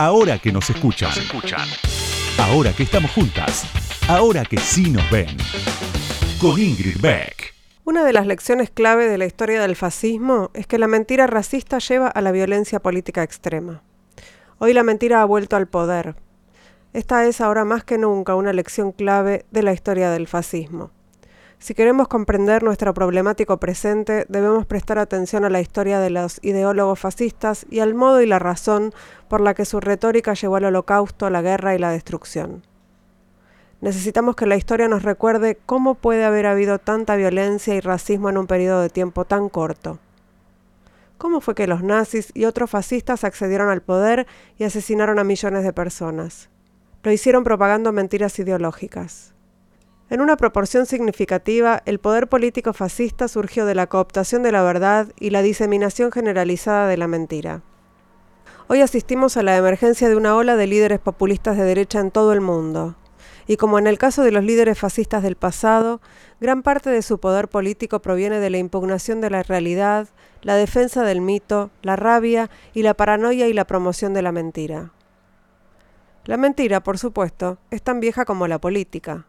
Ahora que nos escuchan. Ahora que estamos juntas. Ahora que sí nos ven. Con Ingrid Beck. Una de las lecciones clave de la historia del fascismo es que la mentira racista lleva a la violencia política extrema. Hoy la mentira ha vuelto al poder. Esta es ahora más que nunca una lección clave de la historia del fascismo. Si queremos comprender nuestro problemático presente, debemos prestar atención a la historia de los ideólogos fascistas y al modo y la razón por la que su retórica llevó al holocausto, la guerra y la destrucción. Necesitamos que la historia nos recuerde cómo puede haber habido tanta violencia y racismo en un periodo de tiempo tan corto. ¿Cómo fue que los nazis y otros fascistas accedieron al poder y asesinaron a millones de personas? Lo hicieron propagando mentiras ideológicas. En una proporción significativa, el poder político fascista surgió de la cooptación de la verdad y la diseminación generalizada de la mentira. Hoy asistimos a la emergencia de una ola de líderes populistas de derecha en todo el mundo. Y como en el caso de los líderes fascistas del pasado, gran parte de su poder político proviene de la impugnación de la realidad, la defensa del mito, la rabia y la paranoia y la promoción de la mentira. La mentira, por supuesto, es tan vieja como la política.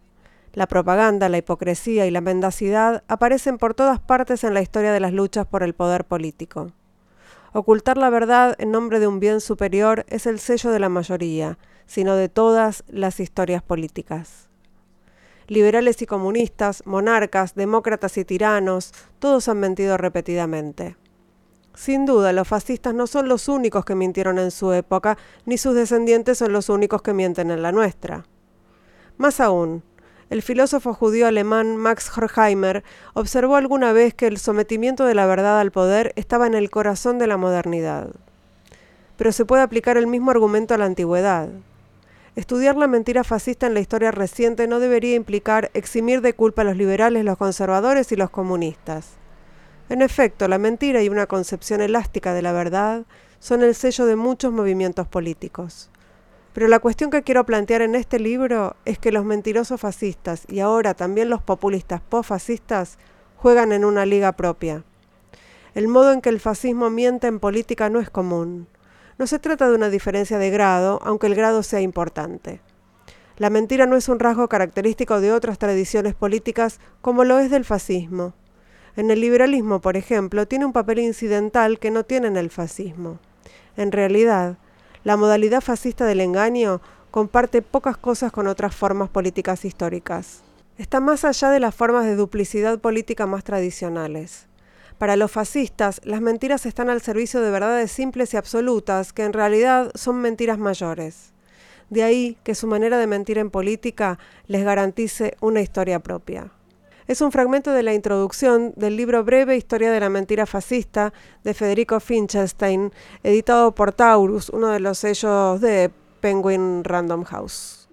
La propaganda, la hipocresía y la mendacidad aparecen por todas partes en la historia de las luchas por el poder político. Ocultar la verdad en nombre de un bien superior es el sello de la mayoría, sino de todas las historias políticas. Liberales y comunistas, monarcas, demócratas y tiranos, todos han mentido repetidamente. Sin duda, los fascistas no son los únicos que mintieron en su época, ni sus descendientes son los únicos que mienten en la nuestra. Más aún, el filósofo judío alemán Max Horkheimer observó alguna vez que el sometimiento de la verdad al poder estaba en el corazón de la modernidad. Pero se puede aplicar el mismo argumento a la antigüedad. Estudiar la mentira fascista en la historia reciente no debería implicar eximir de culpa a los liberales, los conservadores y los comunistas. En efecto, la mentira y una concepción elástica de la verdad son el sello de muchos movimientos políticos. Pero la cuestión que quiero plantear en este libro es que los mentirosos fascistas y ahora también los populistas post-fascistas juegan en una liga propia. El modo en que el fascismo miente en política no es común. No se trata de una diferencia de grado, aunque el grado sea importante. La mentira no es un rasgo característico de otras tradiciones políticas como lo es del fascismo. En el liberalismo, por ejemplo, tiene un papel incidental que no tiene en el fascismo. En realidad, la modalidad fascista del engaño comparte pocas cosas con otras formas políticas históricas. Está más allá de las formas de duplicidad política más tradicionales. Para los fascistas, las mentiras están al servicio de verdades simples y absolutas que en realidad son mentiras mayores. De ahí que su manera de mentir en política les garantice una historia propia. Es un fragmento de la introducción del libro Breve Historia de la Mentira Fascista de Federico Finkelstein, editado por Taurus, uno de los sellos de Penguin Random House.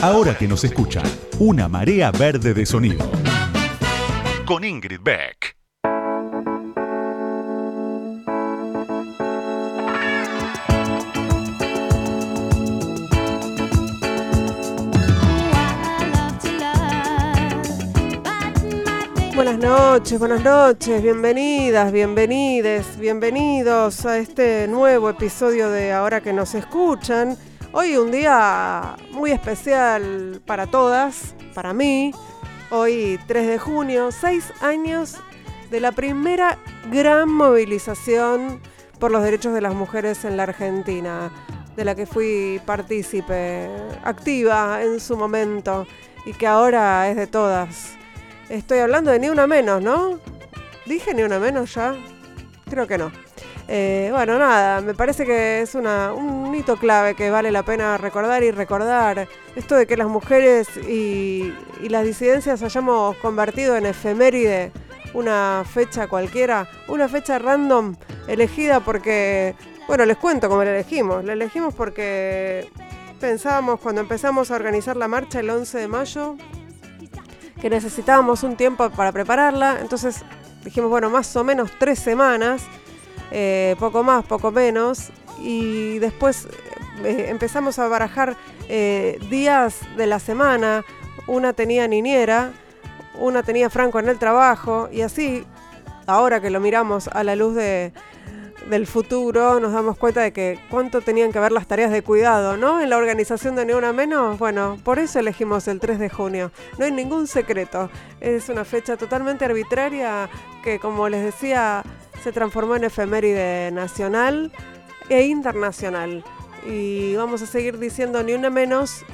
Ahora que nos escuchan, una marea verde de sonido. Con Ingrid Beck. Buenas noches, buenas noches, bienvenidas, bienvenides, bienvenidos a este nuevo episodio de Ahora que nos escuchan. Hoy un día muy especial para todas, para mí. Hoy 3 de junio, seis años de la primera gran movilización por los derechos de las mujeres en la Argentina, de la que fui partícipe activa en su momento y que ahora es de todas Estoy hablando de ni una menos, ¿no? ¿Dije ni una menos ya? Creo que no. Eh, bueno, nada, me parece que es una, un hito clave que vale la pena recordar y recordar. Esto de que las mujeres y, y las disidencias hayamos convertido en efeméride una fecha cualquiera, una fecha random elegida porque, bueno, les cuento cómo la elegimos. La elegimos porque pensábamos cuando empezamos a organizar la marcha el 11 de mayo, que necesitábamos un tiempo para prepararla, entonces dijimos, bueno, más o menos tres semanas, eh, poco más, poco menos, y después eh, empezamos a barajar eh, días de la semana, una tenía niñera, una tenía Franco en el trabajo, y así, ahora que lo miramos a la luz de, del futuro nos damos cuenta de que cuánto tenían que ver las tareas de cuidado, ¿no? En la organización de Ni Una Menos, bueno, por eso elegimos el 3 de junio. No hay ningún secreto. Es una fecha totalmente arbitraria que, como les decía, se transformó en efeméride nacional e internacional. Y vamos a seguir diciendo Ni Una Menos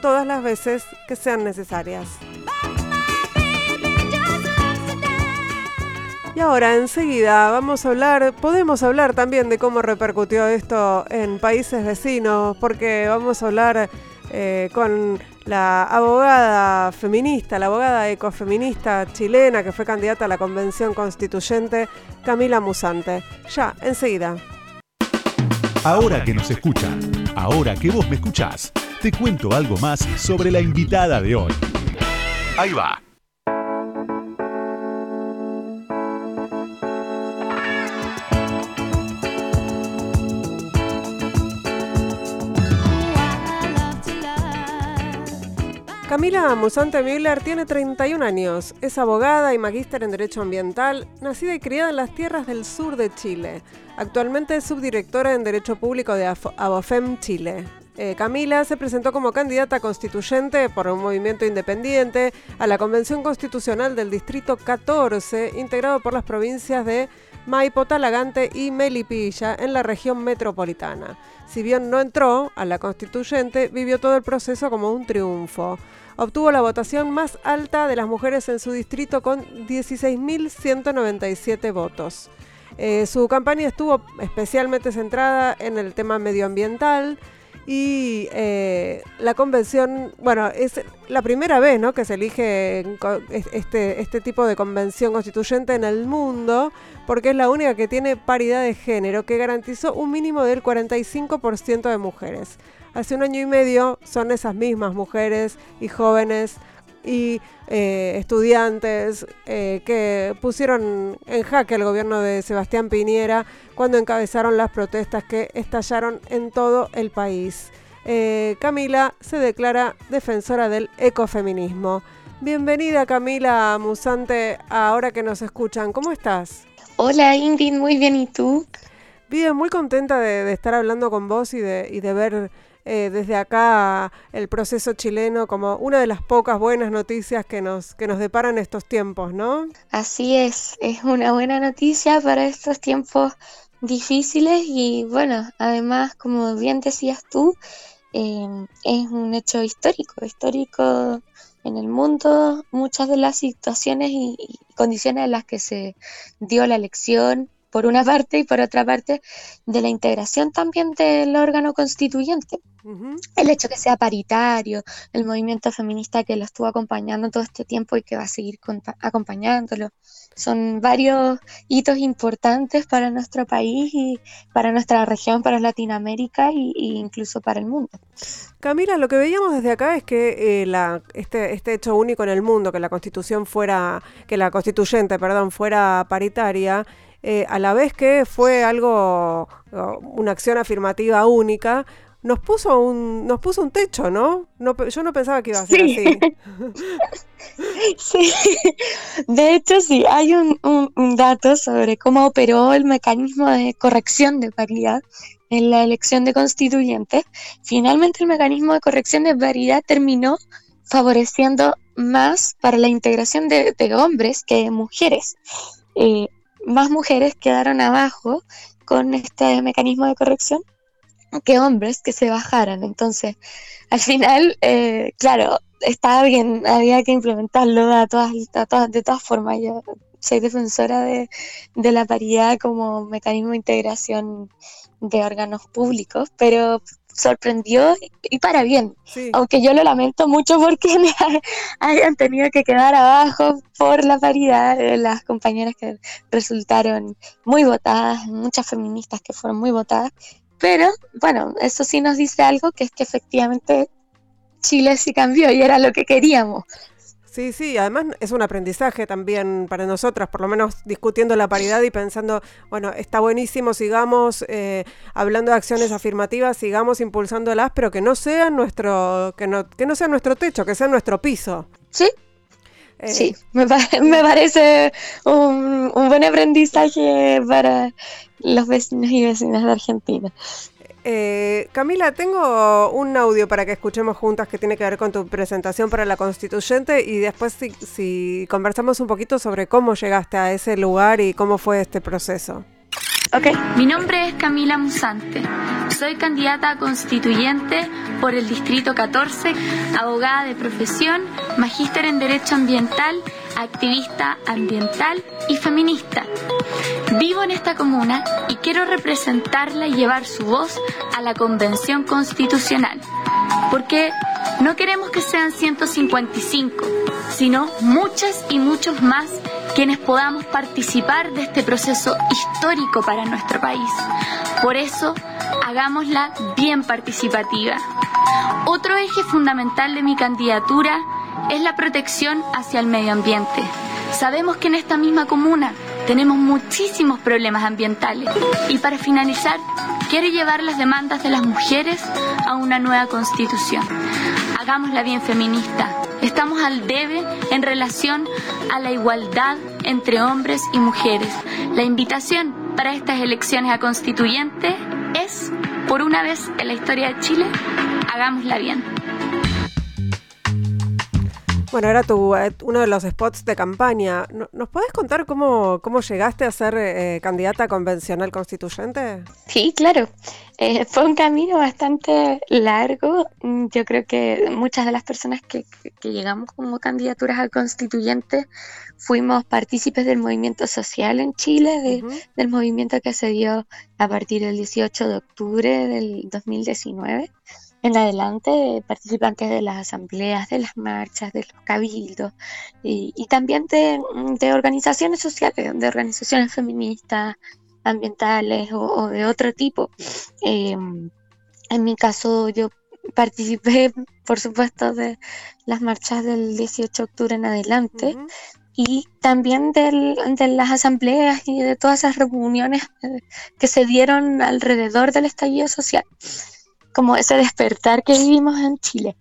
todas las veces que sean necesarias. Y ahora, enseguida, vamos a hablar, podemos hablar también de cómo repercutió esto en países vecinos, porque vamos a hablar eh, con la abogada feminista, la abogada ecofeminista chilena que fue candidata a la Convención Constituyente, Camila Musante. Ya, enseguida. Ahora que nos escuchan, ahora que vos me escuchás, te cuento algo más sobre la invitada de hoy. Ahí va. Camila Musante Miller tiene 31 años, es abogada y magíster en Derecho Ambiental, nacida y criada en las tierras del sur de Chile. Actualmente es subdirectora en Derecho Público de Abofem Chile. Eh, Camila se presentó como candidata constituyente por un movimiento independiente a la Convención Constitucional del Distrito 14, integrado por las provincias de Maipo, Talagante y Melipilla en la región metropolitana. Si bien no entró a la constituyente, vivió todo el proceso como un triunfo obtuvo la votación más alta de las mujeres en su distrito con 16.197 votos. Eh, su campaña estuvo especialmente centrada en el tema medioambiental y eh, la convención, bueno, es la primera vez ¿no? que se elige este, este tipo de convención constituyente en el mundo, porque es la única que tiene paridad de género, que garantizó un mínimo del 45% de mujeres hace un año y medio son esas mismas mujeres y jóvenes y eh, estudiantes eh, que pusieron en jaque el gobierno de Sebastián Piñera cuando encabezaron las protestas que estallaron en todo el país. Eh, Camila se declara defensora del ecofeminismo. Bienvenida Camila Musante, ahora que nos escuchan. ¿Cómo estás? Hola Ingrid, muy bien, ¿y tú? Bien, muy contenta de, estar hablando con vos y de, y de ver eh, desde acá el proceso chileno como una de las pocas buenas noticias que nos, que nos deparan estos tiempos, ¿no? Así es, es una buena noticia para estos tiempos difíciles y bueno, además, como bien decías tú, em, es un hecho histórico, histórico en el mundo, muchas de las situaciones y, y condiciones en las que se dio la elección por una parte, y por otra parte, de la integración también del órgano constituyente. El hecho que sea paritario, el movimiento feminista que lo estuvo acompañando todo este tiempo y que va a seguir acompañándolo. Son varios hitos importantes para nuestro país y para nuestra región, para Latinoamérica e incluso para el mundo. Camila, lo que veíamos desde acá es que eh, este, este hecho único en el mundo, que la constitución fuera, que la constituyente, perdón, fuera paritaria, eh, a la vez que fue algo, una acción afirmativa única, nos puso un, nos puso un techo, ¿no? no yo no pensaba que iba a ser así. sí, de hecho sí, hay un, un, dato sobre cómo operó el mecanismo de corrección de paridad en la elección de constituyentes. Finalmente el mecanismo de corrección de paridad terminó favoreciendo más para la integración de, de hombres que de mujeres. Eh, más mujeres quedaron abajo con este mecanismo de corrección que hombres que se bajaran. Entonces, al final, eh, claro, estaba bien, había que implementarlo a todas, de todas formas. Yo soy defensora de, de la paridad como mecanismo de integración de órganos públicos, pero sorprendió y para bien. Aunque yo lo lamento mucho porque hayan tenido que quedar abajo por la paridad de las compañeras que resultaron muy votadas, muchas feministas que fueron muy votadas. Pero bueno, eso sí nos dice algo, que es que efectivamente Chile sí cambió y era lo que queríamos. Sí, sí, además es un aprendizaje también para nosotras, por lo menos discutiendo la paridad y pensando, bueno, está buenísimo, sigamos eh, hablando de acciones afirmativas, sigamos impulsándolas, pero que no sean nuestro, que no, que no sea nuestro techo, que sea nuestro piso. Sí. Eh, sí, me, me, parece un, un, buen aprendizaje para, los vecinos y vecinas de Argentina. Eh, Camila, tengo un audio para que escuchemos juntas que tiene que ver con tu presentación para la constituyente y después si, si conversamos un poquito sobre cómo llegaste a ese lugar y cómo fue este proceso. Ok. Mi nombre es Camila Musante. Soy candidata a constituyente por el Distrito 14, abogada de profesión, magíster en Derecho Ambiental, activista ambiental y feminista. Vivo en esta comuna y quiero representarla y llevar su voz a la Convención Constitucional. Porque no queremos que sean 155, sino muchas y muchos más quienes podamos participar de este proceso histórico para nuestro país. Por eso, hagámosla bien participativa. Otro eje fundamental de mi candidatura es la protección hacia el medio ambiente. Sabemos que en esta misma comuna tenemos muchísimos problemas ambientales y para finalizar quiero llevar las demandas de las mujeres a una nueva constitución. Hagámosla bien feminista, Estamos al debe en relación a la igualdad entre hombres y mujeres. La invitación para estas elecciones a constituyente es, por una vez en la historia de Chile, hagámosla bien. Bueno, era tu, eh, uno de los spots de campaña. ¿Nos podés contar cómo, cómo llegaste a ser eh, candidata convencional constituyente? Sí, claro. Eh, fue un camino bastante largo. Mm, yo creo que muchas de las personas que, llegamos como candidaturas a constituyente fuimos partícipes del movimiento social en Chile, del movimiento que se dio a partir del 18 de octubre del 2019 en adelante participantes de las asambleas, de las marchas, de los cabildos y, también de, organizaciones sociales, de organizaciones feministas, ambientales o, de otro tipo. Em, en mi caso yo participé, por supuesto, de las marchas del 18 de octubre en adelante. Y también de las asambleas y de todas esas reuniones eh, que se dieron alrededor del estallido social como ese despertar que vivimos en Chile.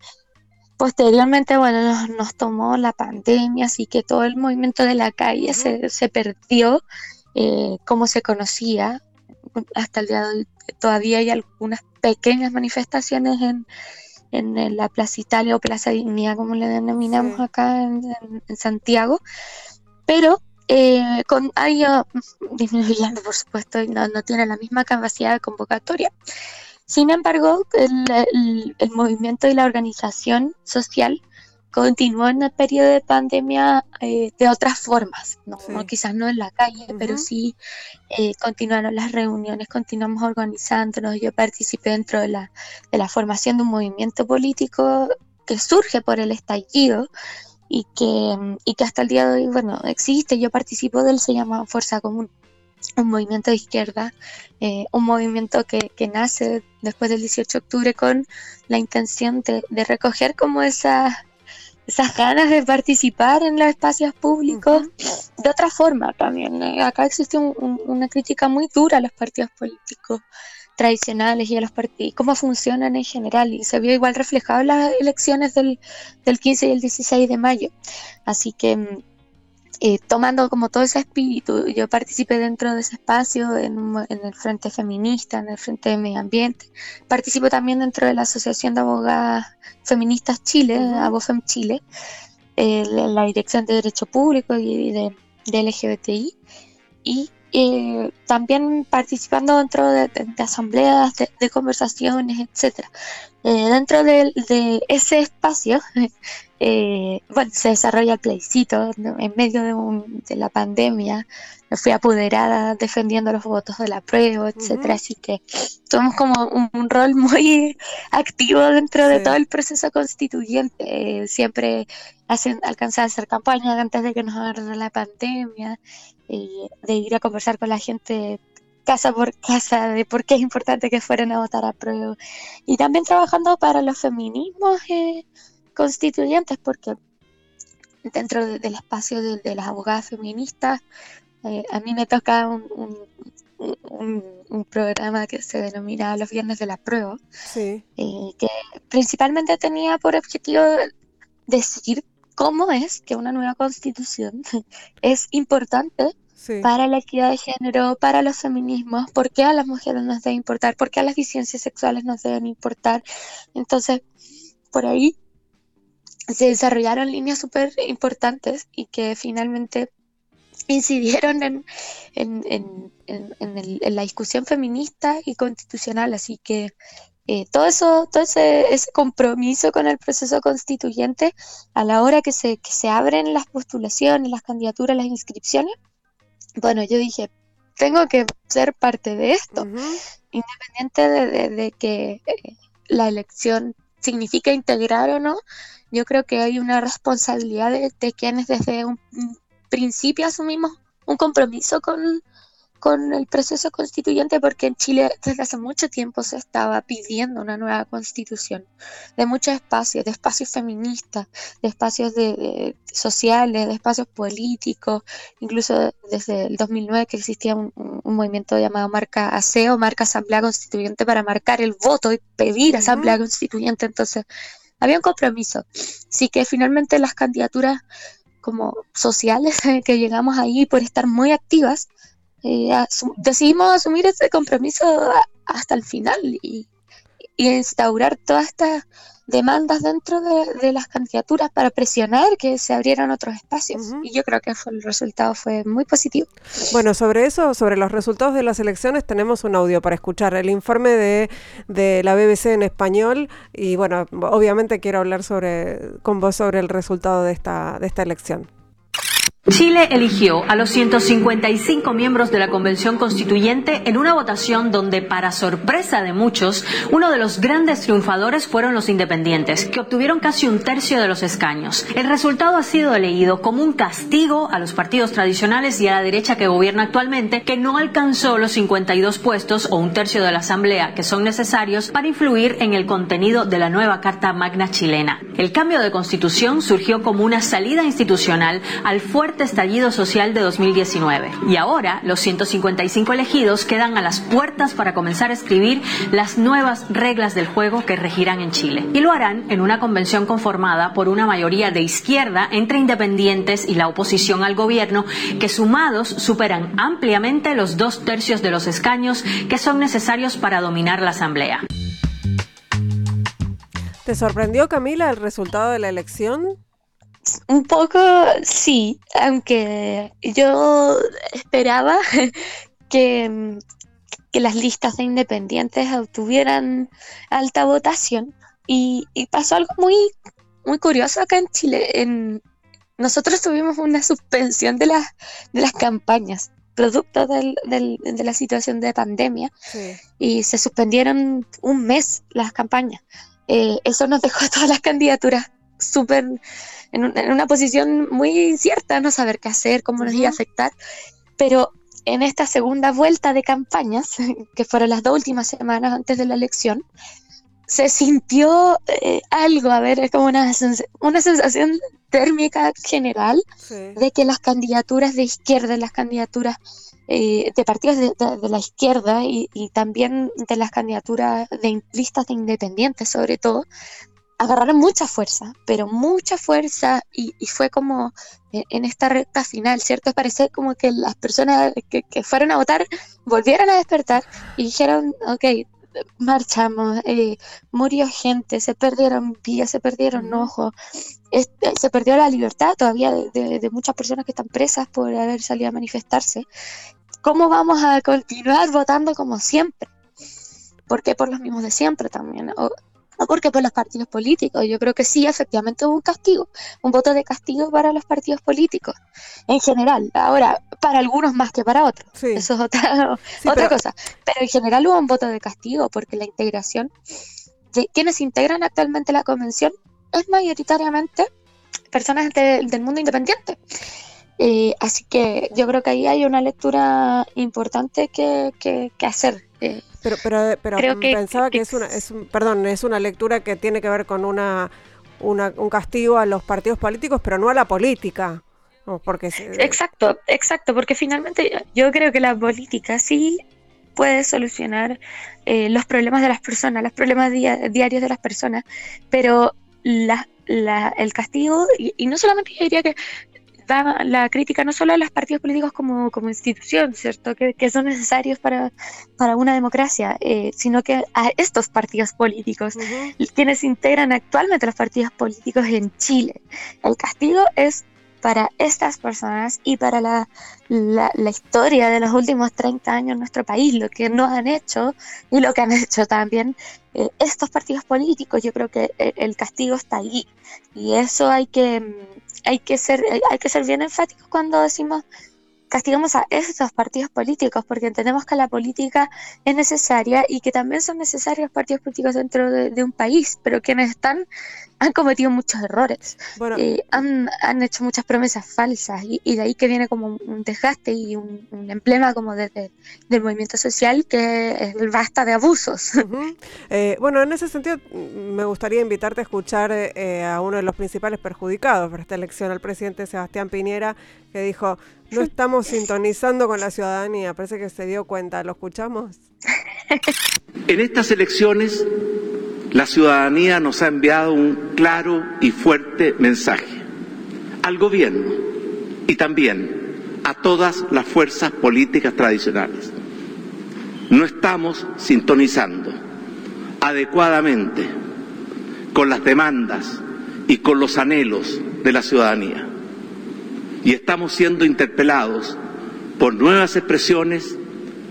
Posteriormente, bueno, nos, tomó la pandemia, así que todo el movimiento de la calle se, perdió eh, como se conocía. Hasta el día de hoy todavía hay algunas pequeñas manifestaciones en, en, la Plaza Italia o Plaza Dignidad, como le denominamos acá en, Santiago, pero eh, con, ha ido disminuyendo, por supuesto, y no, no tiene la misma capacidad de convocatoria. Sin embargo, el, movimiento y la organización social continuó en el periodo de pandemia eh, de otras formas, ¿no? quizás no en la calle, pero sí eh, continuaron las reuniones, continuamos organizándonos, yo participé dentro de la, de la formación de un movimiento político que surge por el estallido y que, y que hasta el día de hoy, bueno, existe, yo participo de él, se llama Fuerza Común un movimiento de izquierda, eh, un movimiento que, nace después del 18 de octubre con la intención de, recoger como esas, esas ganas de participar en los espacios públicos de otra forma también. Acá existe una crítica muy dura a los partidos políticos tradicionales y a los partidos, cómo funcionan en general, y se vio igual reflejado en las elecciones del, del 15 y el 16 de mayo. Así que mm, eh, tomando como todo ese espíritu, yo participé dentro de ese espacio en, el Frente Feminista, en el Frente de Medio Ambiente. Participo también dentro de la Asociación de Abogadas Feministas Chile, ABOFEM Chile, en la Dirección de Derecho Público y de, LGBTI. Y eh, también participando dentro de, asambleas, de, conversaciones, etc. Eh, dentro de, ese espacio Eh, bueno, se desarrolla el plebiscito en medio de, la pandemia. Me fui apoderada defendiendo los votos de la prueba, etcétera. Así que somos como un, rol muy activo dentro de todo el proceso constituyente. siempre hacen, alcanzar a hacer campañas antes de que nos agarre la pandemia, de ir a conversar con la gente casa por casa de por qué es importante que fueran a votar a prueba. Y también trabajando para los feminismos. Eh, constituyentes, porque dentro del espacio de, las abogadas feministas, eh, a mí me toca un, programa que se denomina Los Viernes de la Prueba, eh, que principalmente tenía por objetivo decir cómo es que una nueva constitución es importante para la equidad de género, para los feminismos, por qué a las mujeres nos debe importar, por qué a las disidencias sexuales nos deben importar. Entonces, por ahí se desarrollaron líneas súper importantes y que finalmente incidieron en, en, la discusión feminista y constitucional. Así que eh, todo eso, todo ese, compromiso con el proceso constituyente a la hora que se, se abren las postulaciones, las candidaturas, las inscripciones, bueno, yo dije, tengo que ser parte de esto, independiente de, que eh, la elección significa integrar o no, yo creo que hay una responsabilidad de, quienes desde un principio asumimos un compromiso con, con el proceso constituyente porque en Chile desde hace mucho tiempo se estaba pidiendo una nueva constitución de muchos espacios, de espacios feministas, de espacios de, sociales, de espacios políticos, incluso desde el 2009 que existía un, movimiento llamado Marca ASEO, Marca Asamblea Constituyente para marcar el voto y pedir Asamblea Constituyente, entonces había un compromiso. Así que finalmente las candidaturas como sociales que llegamos ahí por estar muy activas, eh, decidimos asumir ese compromiso hasta el final y, instaurar todas estas demandas dentro de, las candidaturas para presionar que se abrieran otros espacios. Y yo creo que el resultado fue muy positivo. Bueno, sobre eso, sobre los resultados de las elecciones, tenemos un audio para escuchar, el informe de, de la BBC en español. Y bueno, obviamente quiero hablar sobre, con vos sobre el resultado de esta, de esta elección. Chile eligió a los 155 miembros de la Convención Constituyente en una votación donde, para sorpresa de muchos, uno de los grandes triunfadores fueron los independientes, que obtuvieron casi un tercio de los escaños. El resultado ha sido leído como un castigo a los partidos tradicionales y a la derecha que gobierna actualmente, que no alcanzó los 52 puestos o un tercio de la Asamblea que son necesarios para influir en el contenido de la nueva Carta Magna chilena. El cambio de constitución surgió como una salida institucional al fuerte estallido social de 2019. Y ahora los 155 elegidos quedan a las puertas para comenzar a escribir las nuevas reglas del juego que regirán en Chile. Y lo harán en una convención conformada por una mayoría de izquierda entre independientes y la oposición al gobierno, que sumados superan ampliamente los dos tercios de los escaños que son necesarios para dominar la Asamblea. ¿Te sorprendió, Camila, el resultado de la elección? Un poco sí, aunque yo esperaba que, que las listas de independientes obtuvieran alta votación y, pasó algo muy, muy curioso acá en Chile. En, nosotros tuvimos una suspensión de las, de las campañas producto del, de la situación de pandemia y se suspendieron un mes las campañas. Eh, eso nos dejó a todas las candidaturas súper en, una posición muy incierta, no saber qué hacer, cómo nos iba a afectar. Pero en esta segunda vuelta de campañas, que fueron las dos últimas semanas antes de la elección, se sintió eh, algo, a ver, es como una, una sensación térmica general de que las candidaturas de izquierda, las candidaturas eh, de partidos de, la izquierda y, y, también de las candidaturas de listas de independientes, sobre todo, agarraron mucha fuerza, pero mucha fuerza y, fue como en esta recta final, ¿cierto? Parece como que las personas que, fueron a votar volvieron a despertar y dijeron, ok, marchamos, eh, murió gente, se perdieron vidas, se perdieron ojos, este, se perdió la libertad todavía de, de, muchas personas que están presas por haber salido a manifestarse. ¿Cómo vamos a continuar votando como siempre? ¿Por qué por los mismos de siempre también? Porque por los partidos políticos. Yo creo que sí, efectivamente hubo un castigo, un voto de castigo para los partidos políticos, en general. Ahora, para algunos más que para otros. Eso es otra, otra cosa. Pero en general hubo un voto de castigo porque la integración de quienes integran actualmente la convención es mayoritariamente personas del mundo independiente. Eh, así que yo creo que ahí hay una lectura importante que, que, que hacer. Eh, pero, pero, pero pensaba que, es una, es perdón, es una lectura que tiene que ver con una, un castigo a los partidos políticos, pero no a la política. porque Exacto, exacto, porque finalmente yo creo que la política sí puede solucionar eh, los problemas de las personas, los problemas diarios de las personas, pero la, el castigo, y, y, no solamente yo diría que la crítica no solo a los partidos políticos como, como institución, ¿cierto? Que, que son necesarios para, para una democracia, eh, sino que a estos partidos políticos, quienes integran actualmente los partidos políticos en Chile. El castigo es para estas personas y para la, la, historia de los últimos 30 años en nuestro país, lo que nos han hecho y lo que han hecho también eh, estos partidos políticos. Yo creo que el, el, castigo está allí y eso hay que, hay que, ser, hay que ser bien enfáticos cuando decimos castigamos a esos partidos políticos porque entendemos que la política es necesaria y que también son necesarios partidos políticos dentro de, un país, pero quienes están han cometido muchos errores, eh, han, han, hecho muchas promesas falsas y, de ahí que viene como un desgaste y un, emblema como de, del movimiento social que es el basta de abusos. Eh, bueno, en ese sentido mm, me gustaría invitarte a escuchar eh, a uno de los principales perjudicados por esta elección, al presidente Sebastián Piñera, que dijo, no estamos sintonizando con la ciudadanía, parece que se dio cuenta, ¿lo escuchamos? En estas elecciones la ciudadanía nos ha enviado un claro y fuerte mensaje al gobierno y también a todas las fuerzas políticas tradicionales. No estamos sintonizando adecuadamente con las demandas y con los anhelos de la ciudadanía. Y estamos siendo interpelados por nuevas expresiones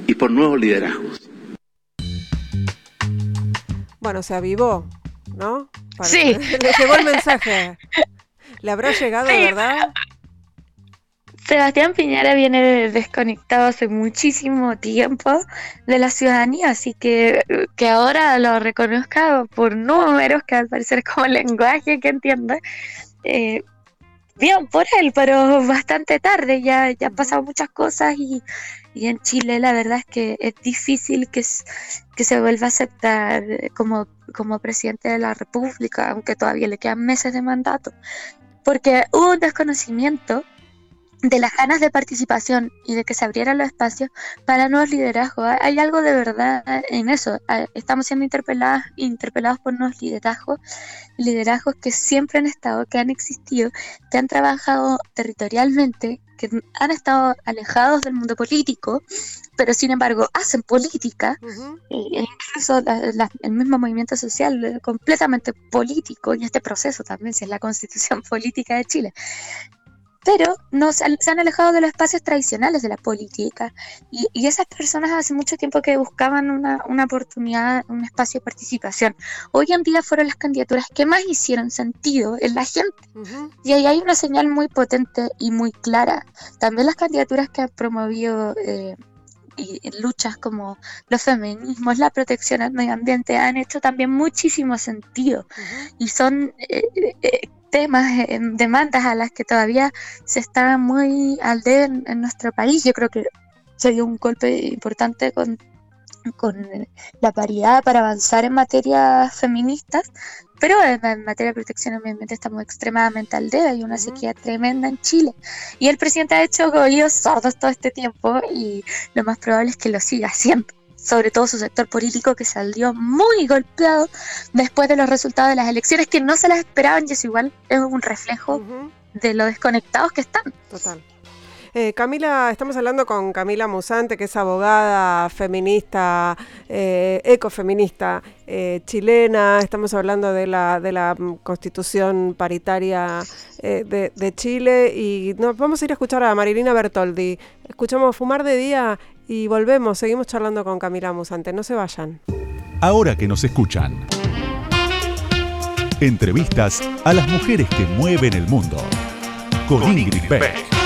y por nuevos liderazgos. Bueno, se avivó, ¿no? Sí. Le llegó el mensaje. ¿Le habrá llegado, verdad? Sebastián Piñera viene desconectado hace muchísimo tiempo de la ciudadanía, así que que ahora lo reconozca por números, que al parecer es como lenguaje que entiende, eh, bien por él, pero bastante tarde, ya, ya han pasado muchas cosas y, en Chile la verdad es que es difícil que, que se vuelva a aceptar como, como presidente de la República, aunque todavía le quedan meses de mandato, porque hubo un desconocimiento de las ganas de participación y de que se abrieran los espacios para nuevos liderazgos. Hay algo de verdad en eso. Estamos siendo interpelados, interpelados por nuevos liderazgos, liderazgos que siempre han estado, que han existido, que han trabajado territorialmente, que han estado alejados del mundo político, pero sin embargo hacen política, e incluso el mismo movimiento social es completamente político, y este proceso también, si es la constitución política de Chile pero no, se, han alejado de los espacios tradicionales de la política y, esas personas hace mucho tiempo que buscaban una, una, oportunidad, un espacio de participación. Hoy en día fueron las candidaturas que más hicieron sentido en la gente y ahí hay una señal muy potente y muy clara. También las candidaturas que han promovido... Eh, y luchas como los feminismos, la protección al medio ambiente han hecho también muchísimo sentido y son eh, eh, temas, en demandas a las que todavía se está muy al debe en, nuestro país. Yo creo que se dio un golpe importante con, con la paridad para avanzar en materias feministas, pero en, materia de protección al medio ambiente estamos extremadamente al debe, hay una sequía tremenda en Chile. Y el presidente ha hecho oídos sordos todo este tiempo y lo más probable es que lo siga haciendo sobre todo su sector político que salió muy golpeado después de los resultados de las elecciones que no se las esperaban y eso igual es un reflejo de lo desconectados que están. Total. Eh, Camila, estamos hablando con Camila Musante, que es abogada feminista, eh, ecofeminista eh, chilena. Estamos hablando de la, de la mm, constitución paritaria de, de, Chile y nos vamos a ir a escuchar a Marilina Bertoldi. Escuchamos Fumar de Día y volvemos, seguimos charlando con Camila Musante. No se vayan. Ahora que nos escuchan. Entrevistas a las mujeres que mueven el mundo. Con, Ingrid Beck.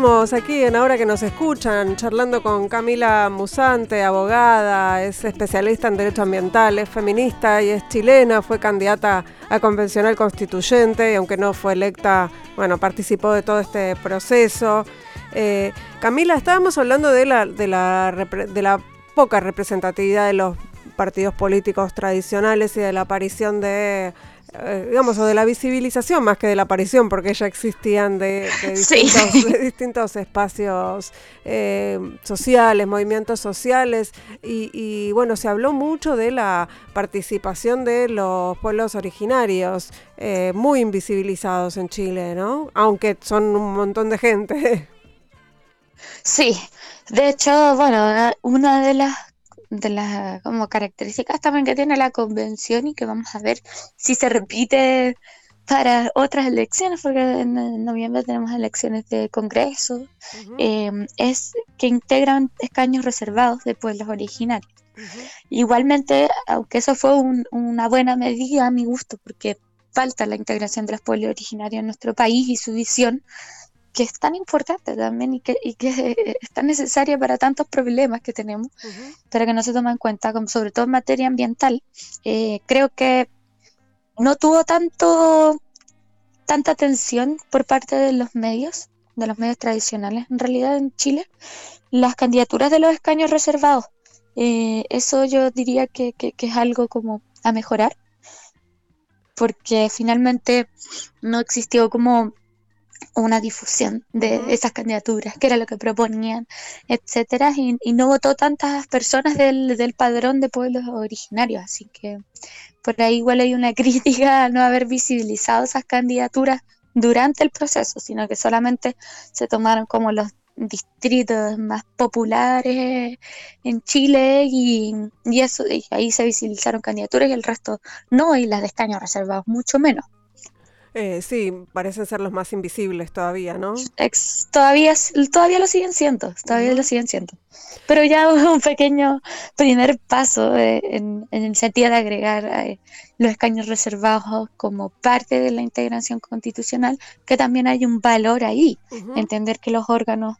Seguimos aquí en Ahora que nos escuchan, charlando con Camila Musante, abogada, es especialista en derecho ambiental, es feminista y es chilena, fue candidata a convencional constituyente y aunque no fue electa, bueno, participó de todo este proceso. Eh, Camila, estábamos hablando de la, de la, de la poca representatividad de los partidos políticos tradicionales y de la aparición de eh, digamos, o de la visibilización más que de la aparición, porque ya existían de, distintos, espacios eh, sociales, movimientos sociales, y, bueno, se habló mucho de la participación de los pueblos originarios, eh, muy invisibilizados en Chile, ¿no? Aunque son un montón de gente. Sí, de hecho, bueno, una de las de las como características también que tiene la convención y que vamos a ver si se repite para otras elecciones, porque en, noviembre tenemos elecciones de Congreso, em, es que integran escaños reservados de pueblos originarios. Igualmente, aunque eso fue una buena medida a mi gusto, porque falta la integración de los pueblos originarios en nuestro país y su visión, que es tan importante también y que, y que es tan necesaria para tantos problemas que tenemos, pero que no se toma en cuenta, como sobre todo en materia ambiental, eh, creo que no tuvo tanto tanta atención por parte de los medios, de los medios tradicionales, en realidad en Chile, las candidaturas de los escaños reservados. Eh, eso yo diría que, que, que es algo como a mejorar, porque finalmente no existió como una difusión de esas candidaturas, que era lo que proponían, etcétera, y, no votó tantas personas del, del, padrón de pueblos originarios, así que por ahí igual hay una crítica a no haber visibilizado esas candidaturas durante el proceso, sino que solamente se tomaron como los distritos más populares en Chile y, y eso y ahí se visibilizaron candidaturas y el resto no, y las de escaños reservados mucho menos. Eh, sí, parecen ser los más invisibles todavía, ¿no? todavía, todavía lo siguen siendo, todavía lo siguen siendo. Pero ya un pequeño primer paso eh, en, el sentido de agregar eh, los escaños reservados como parte de la integración constitucional, que también hay un valor ahí, entender que los órganos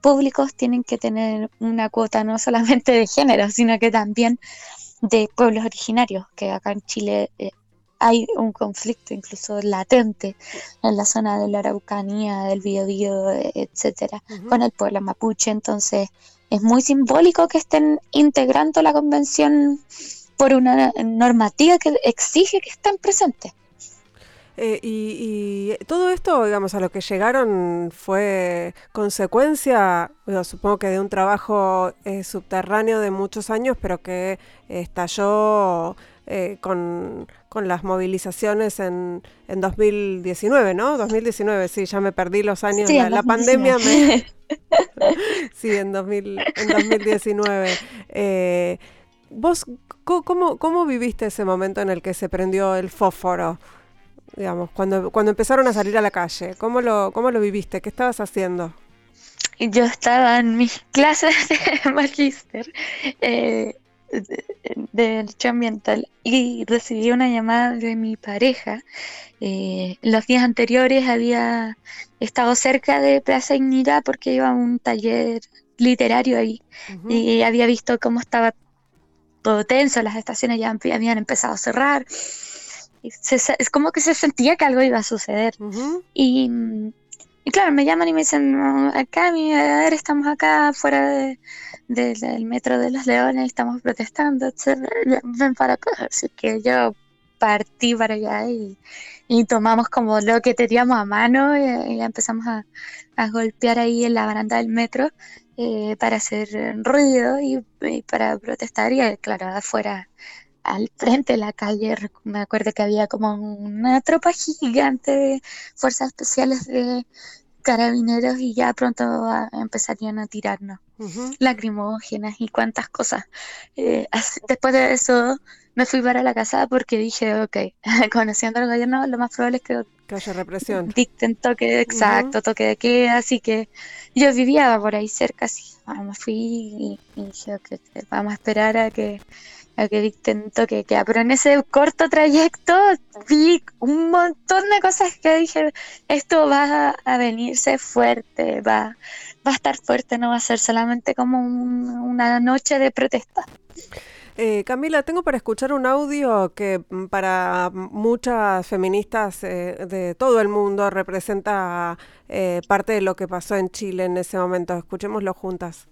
públicos tienen que tener una cuota no solamente de género, sino que también de pueblos originarios, que acá en Chile hay un conflicto incluso latente en la zona de la Araucanía, del Biobío, etcétera, con el pueblo mapuche. Entonces, es muy simbólico que estén integrando la convención por una normativa que exige que estén presentes. Eh, y, todo esto, digamos, a lo que llegaron fue consecuencia, supongo que de un trabajo eh, subterráneo de muchos años, pero que estalló eh, con, las movilizaciones en, en 2019, ¿no? 2019, sí, ya me perdí los años. la, pandemia me... sí, en, 2000, en 2019. Eh, ¿Vos cómo, cómo viviste ese momento en el que se prendió el fósforo? Digamos, cuando, cuando empezaron a salir a la calle, ¿cómo lo, cómo lo viviste? ¿Qué estabas haciendo? Yo estaba en mis clases de magíster eh, de, derecho ambiental y recibí una llamada de mi pareja. Eh, los días anteriores había estado cerca de Plaza Ignita porque iba a un taller literario ahí y había visto cómo estaba todo tenso, las estaciones ya habían empezado a cerrar. es como que se sentía que algo iba a suceder. y, y, claro, me llaman y me dicen, acá, mi, a ver, estamos acá fuera de, del metro de los Leones, estamos protestando, ven para acá. Así que yo partí para allá y, tomamos como lo que teníamos a mano y, empezamos a, golpear ahí en la baranda del metro eh, para hacer ruido y, para protestar. Y eh, claro, afuera al frente de la calle, me acuerdo que había como una tropa gigante de fuerzas especiales de carabineros y ya pronto empezarían a tirarnos lacrimógenas y cuantas cosas. Eh, después de eso me fui para la casa porque dije, ok, conociendo al gobierno, lo más probable es que, haya represión. Dicten toque, exacto, toque de queda, así que yo vivía por ahí cerca, así, ah, me fui y, dije, ok, vamos a esperar a que a que dicten toque queda. Pero en ese corto trayecto vi un montón de cosas que dije, esto va a venirse fuerte, va, va a estar fuerte, no va a ser solamente como una noche de protesta. Eh, Camila, tengo para escuchar un audio que mm, para muchas feministas eh, de todo el mundo representa eh, parte de lo que pasó en Chile en ese momento. Escuchémoslo juntas.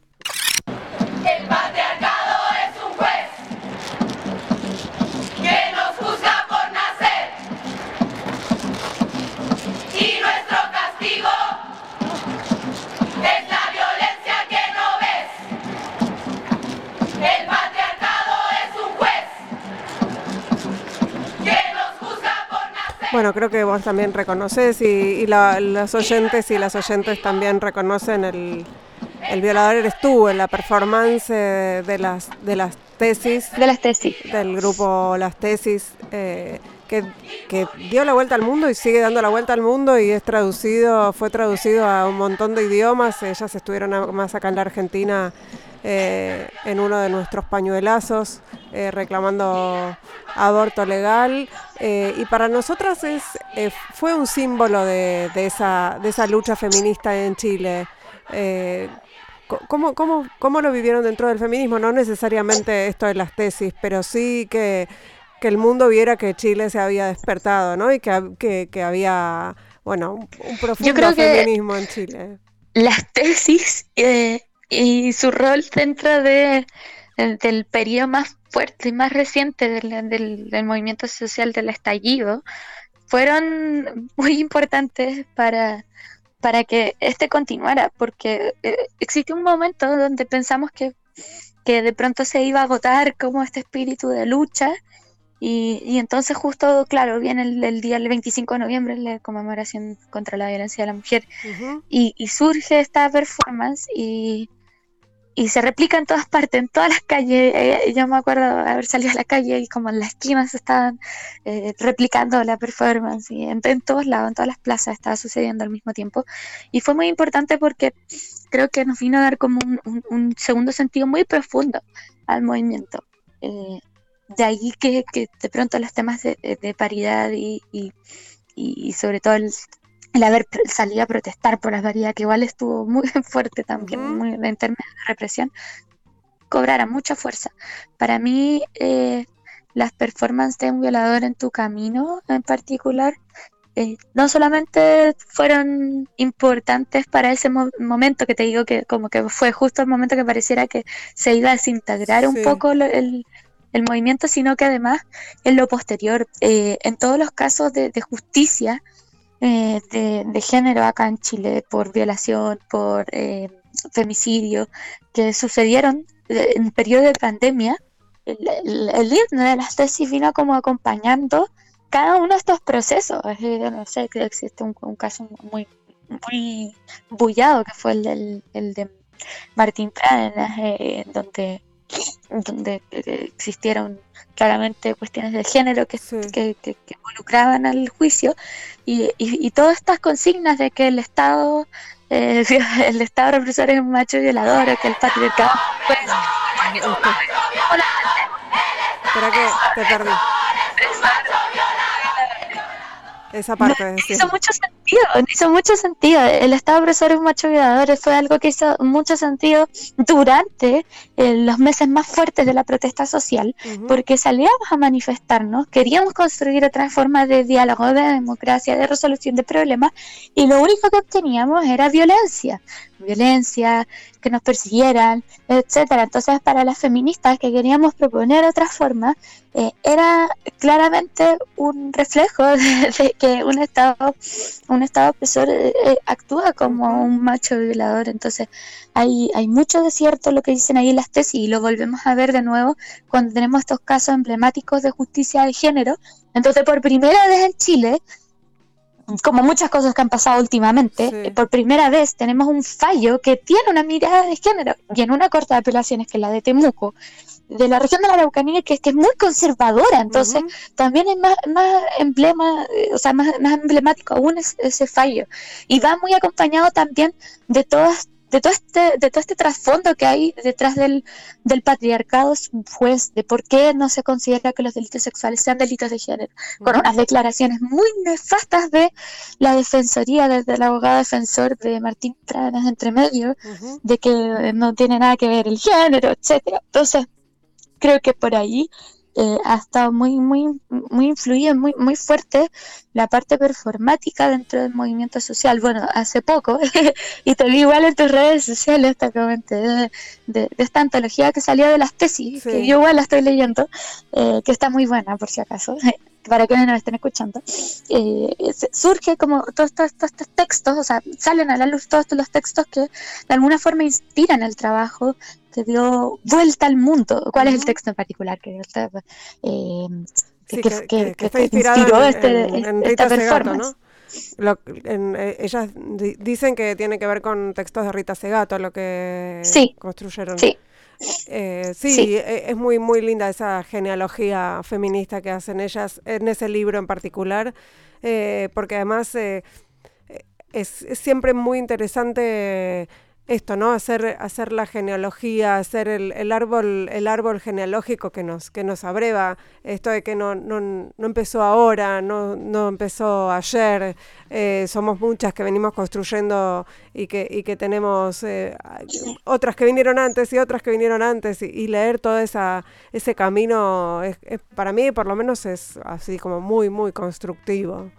Bueno, creo que vos también reconoces y, los oyentes y las oyentes también reconocen el, el violador eres tú en la performance de las de las tesis. De las tesis. Del grupo las tesis eh, que, que, dio la vuelta al mundo y sigue dando la vuelta al mundo y es traducido fue traducido a un montón de idiomas. Ellas estuvieron más acá en la Argentina eh, en uno de nuestros pañuelazos eh, reclamando aborto legal y para nosotras es fue un símbolo de, de, esa de esa lucha feminista en Chile ¿Cómo, cómo, ¿Cómo lo vivieron dentro del feminismo? No necesariamente esto de las tesis, pero sí que, que el mundo viera que Chile se había despertado, ¿no? Y que, que, había, bueno, un, profundo feminismo en Chile. Las tesis eh, y su rol dentro de, del periodo más fuerte y más reciente del, del, movimiento social del estallido fueron muy importantes para para que este continuara, porque eh, existe un momento donde pensamos que, que, de pronto se iba a agotar como este espíritu de lucha, y, y entonces justo, claro, viene el, día el 25 de noviembre, la conmemoración contra la violencia de la mujer, y, y, surge esta performance y, y se replica en todas partes, en todas las calles. Eh, yo me acuerdo haber salido a la calle y como en las esquinas estaban eh, replicando la performance y en, todos lados, en todas las plazas estaba sucediendo al mismo tiempo. Y fue muy importante porque creo que nos vino a dar como un, segundo sentido muy profundo al movimiento. Eh, de ahí que, que, de pronto los temas de, paridad y, y, y sobre todo el el haber salido a protestar por las variedades, que igual estuvo muy fuerte también muy, en términos de represión, cobrara mucha fuerza. Para mí, eh, las performances de un violador en tu camino en particular, eh, no solamente fueron importantes para ese momento que te digo que como que fue justo el momento que pareciera que se iba a desintegrar un poco el, movimiento, sino que además en lo posterior, eh, en todos los casos de justicia, eh, de, género acá en Chile por violación, por eh, femicidio, que sucedieron eh, en periodo de pandemia, el, el, de las tesis vino como acompañando cada uno de estos procesos. no sé, que existe un, caso muy, muy bullado que fue el, el de Martín Pradenas, donde donde eh, existieron claramente cuestiones de género que, que, involucraban al juicio y, y, todas estas consignas de que el Estado eh, el Estado represor es un macho violador que el patriarcado pues, Espera que te perdí. Esa parte. hizo mucho sentido, hizo mucho sentido. El Estado opresor es un macho violador fue algo que hizo mucho sentido durante eh, los meses más fuertes de la protesta social, porque salíamos a manifestarnos, queríamos construir otra forma de diálogo, de democracia, de resolución de problemas, y lo único que obteníamos era violencia violencia, que nos persiguieran, etcétera. Entonces, para las feministas que queríamos proponer otra forma, eh, era claramente un reflejo de, que un Estado, un Estado opresor eh, eh, actúa como un macho violador. Entonces, hay, hay mucho de cierto lo que dicen ahí las tesis y lo volvemos a ver de nuevo cuando tenemos estos casos emblemáticos de justicia de género. Entonces, por primera vez en Chile, como muchas cosas que han pasado últimamente, por primera vez tenemos un fallo que tiene una mirada de género y en una corte de apelaciones que es la de Temuco, de la región de la Araucanía, que, que es muy conservadora, entonces también es más, más emblema, eh, o sea, más, más emblemático aún ese fallo. Y va muy acompañado también de todas de todo este, de todo este trasfondo que hay detrás del, del patriarcado juez, de por qué no se considera que los delitos sexuales sean delitos de género, con unas declaraciones muy nefastas de la defensoría, desde el abogado defensor de Martín Pradas entre medio, de que no tiene nada que ver el género, etcétera. Entonces, creo que por ahí eh, ha estado muy, muy, muy influida, muy, muy fuerte la parte performática dentro del movimiento social. Bueno, hace poco, y te vi igual en tus redes sociales, te comenté de, de, esta antología que salió de las tesis, que yo igual la estoy leyendo, eh, que está muy buena por si acaso. para que nos estén escuchando, eh, surge como todos estos, textos, o sea, salen a la luz todos los textos que de alguna forma inspiran el trabajo que dio vuelta al mundo. ¿Cuál es el texto en particular que eh, que, está inspirado este, en, Rita Segato, ¿no? Eh, ellas dicen que tiene que ver con textos de Rita Segato, lo que construyeron. Sí. Eh, sí, e, es muy, muy linda esa genealogía feminista que hacen ellas en ese libro en particular, eh, porque además es, es, siempre muy interesante esto, ¿no? Hacer, hacer la genealogía, hacer el, el, árbol, el árbol genealógico que nos, que nos abreva, esto de que no, no, no empezó ahora, no, no empezó ayer, eh, somos muchas que venimos construyendo y que, y que tenemos eh, otras que vinieron antes y otras que vinieron antes, y, leer todo esa, ese camino, es, para mí por lo menos es así como muy, muy constructivo.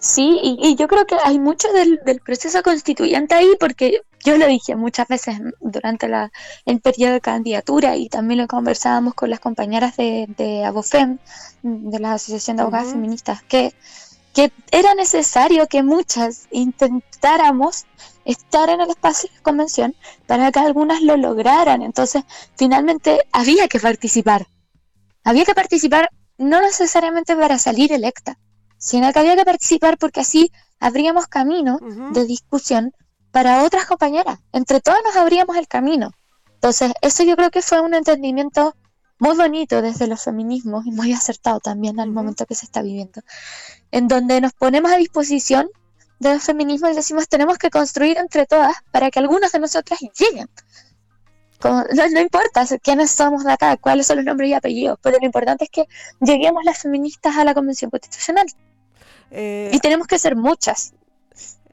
Sí, y, yo creo que hay mucho del, proceso constituyente ahí, porque yo lo dije muchas veces durante la, el periodo de candidatura y también lo conversábamos con las compañeras de, de ABOFEM, de la Asociación de Abogadas Feministas, que, que era necesario que muchas intentáramos estar en el espacio de convención para que algunas lo lograran. Entonces, finalmente había que participar. Había que participar no necesariamente para salir electa, sino que había que participar porque así abríamos camino de discusión para otras compañeras. Entre todas nos abríamos el camino. Entonces, eso yo creo que fue un entendimiento muy bonito desde los feminismos y muy acertado también al momento que se está viviendo, en donde nos ponemos a disposición de los feminismos y decimos tenemos que construir entre todas para que algunas de nosotras lleguen. no, importa quiénes somos de acá, cuáles son los nombres y apellidos, pero lo importante es que lleguemos las feministas a la Convención Constitucional. Eh, y tenemos que ser muchas.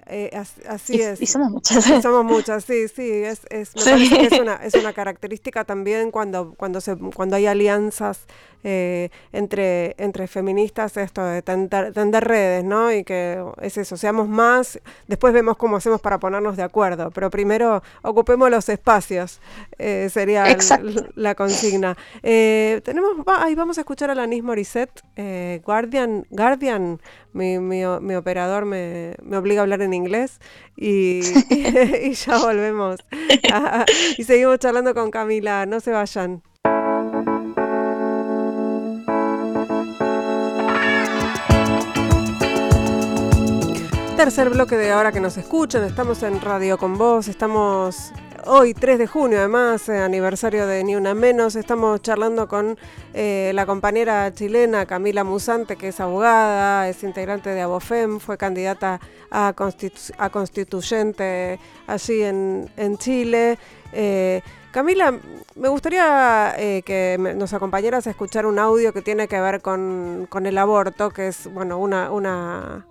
Eh, así es. Y somos muchas. somos muchas, sí, sí. Es, es, es, una, es una característica también cuando, cuando, se, cuando hay alianzas eh, entre, entre feministas esto de tender, redes, ¿no? Y que es eso, seamos más, después vemos cómo hacemos para ponernos de acuerdo, pero primero ocupemos los espacios, eh, sería la consigna. Eh, tenemos, ahí vamos a escuchar a Lanis Morissette, Guardian, Guardian, mi, mi, mi operador me, me, obliga a hablar en inglés y, y ya volvemos. y seguimos charlando con Camila, no se vayan. Tercer bloque de ahora que nos escuchan, estamos en Radio con Vos, estamos hoy 3 de junio además, eh, aniversario de Ni Una Menos, estamos charlando con eh, la compañera chilena Camila Musante, que es abogada, es integrante de Abofem, fue candidata a, constituyente allí en, Chile. Eh, Camila, me gustaría que nos acompañaras a escuchar un audio que tiene que ver con, con el aborto, que es bueno una, una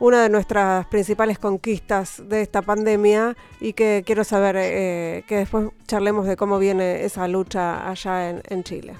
una de nuestras principales conquistas de esta pandemia y que quiero saber eh, que después charlemos de cómo viene esa lucha allá en, en Chile.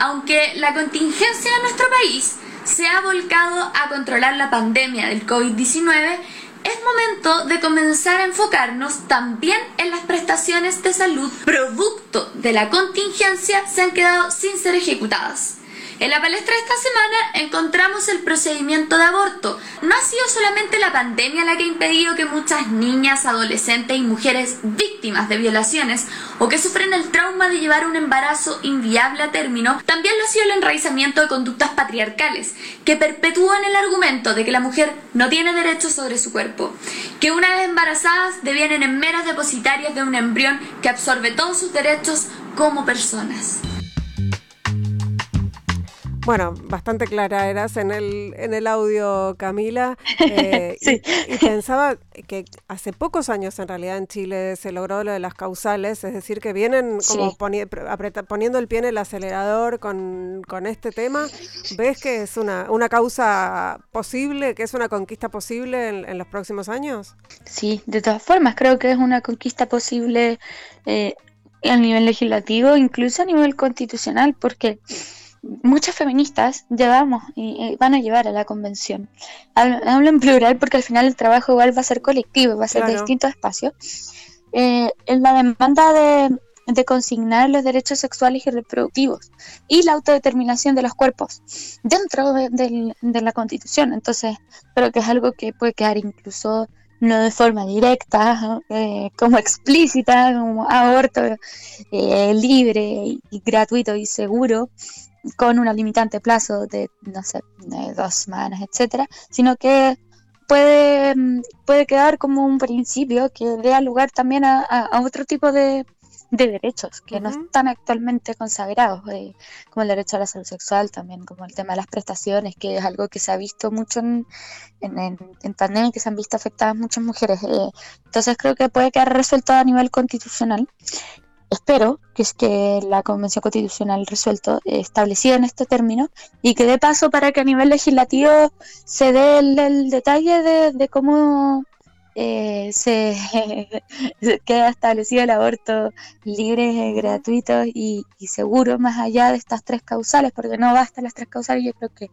Aunque la contingencia de nuestro país se ha volcado a controlar la pandemia del COVID-19, es momento de comenzar a enfocarnos también en las prestaciones de salud producto de la contingencia se han quedado sin ser ejecutadas. En la palestra de esta semana encontramos el procedimiento de aborto. No ha sido solamente la pandemia la que ha impedido que muchas niñas, adolescentes y mujeres víctimas de violaciones o que sufren el trauma de llevar un embarazo inviable a término, también lo ha sido el enraizamiento de conductas patriarcales, que perpetúan el argumento de que la mujer no tiene derechos sobre su cuerpo, que una vez embarazadas devienen en meras depositarias de un embrión que absorbe todos sus derechos como personas. Bueno, bastante clara eras en el, en el audio, Camila. Eh, y, pensaba que hace pocos años en realidad en Chile se logró lo de las causales, es decir, que vienen como poniendo el pie en el acelerador con, este tema. ¿Ves que es una, una causa posible, que es una conquista posible en, los próximos años? Sí, de todas formas, creo que es una conquista posible eh, a nivel legislativo, incluso a nivel constitucional, porque muchas feministas llevamos y, van a llevar a la convención. Hablo, en plural porque al final el trabajo igual va a ser colectivo, va a ser de distintos espacios. Eh, en la demanda de, consignar los derechos sexuales y reproductivos y la autodeterminación de los cuerpos dentro de, la constitución. Entonces, creo que es algo que puede quedar incluso no de forma directa, eh, como explícita, como aborto eh, libre y gratuito y seguro, con una limitante plazo de, no sé, dos semanas, etcétera, sino que puede, mm, puede quedar como un principio que dé lugar también a, otro tipo de, derechos que no están actualmente consagrados, eh, como el derecho a la salud sexual, también como el tema de las prestaciones, que es algo que se ha visto mucho en, en, en, pandemia, que se han visto afectadas muchas mujeres. Eh, entonces creo que puede quedar resuelto a nivel constitucional espero que es que la Convención Constitucional resuelto eh, establecido en este término y que dé paso para que a nivel legislativo se dé el, detalle de, cómo eh, se, queda establecido el aborto libre, gratuito y, seguro más allá de estas tres causales, porque no basta las tres causales, yo creo que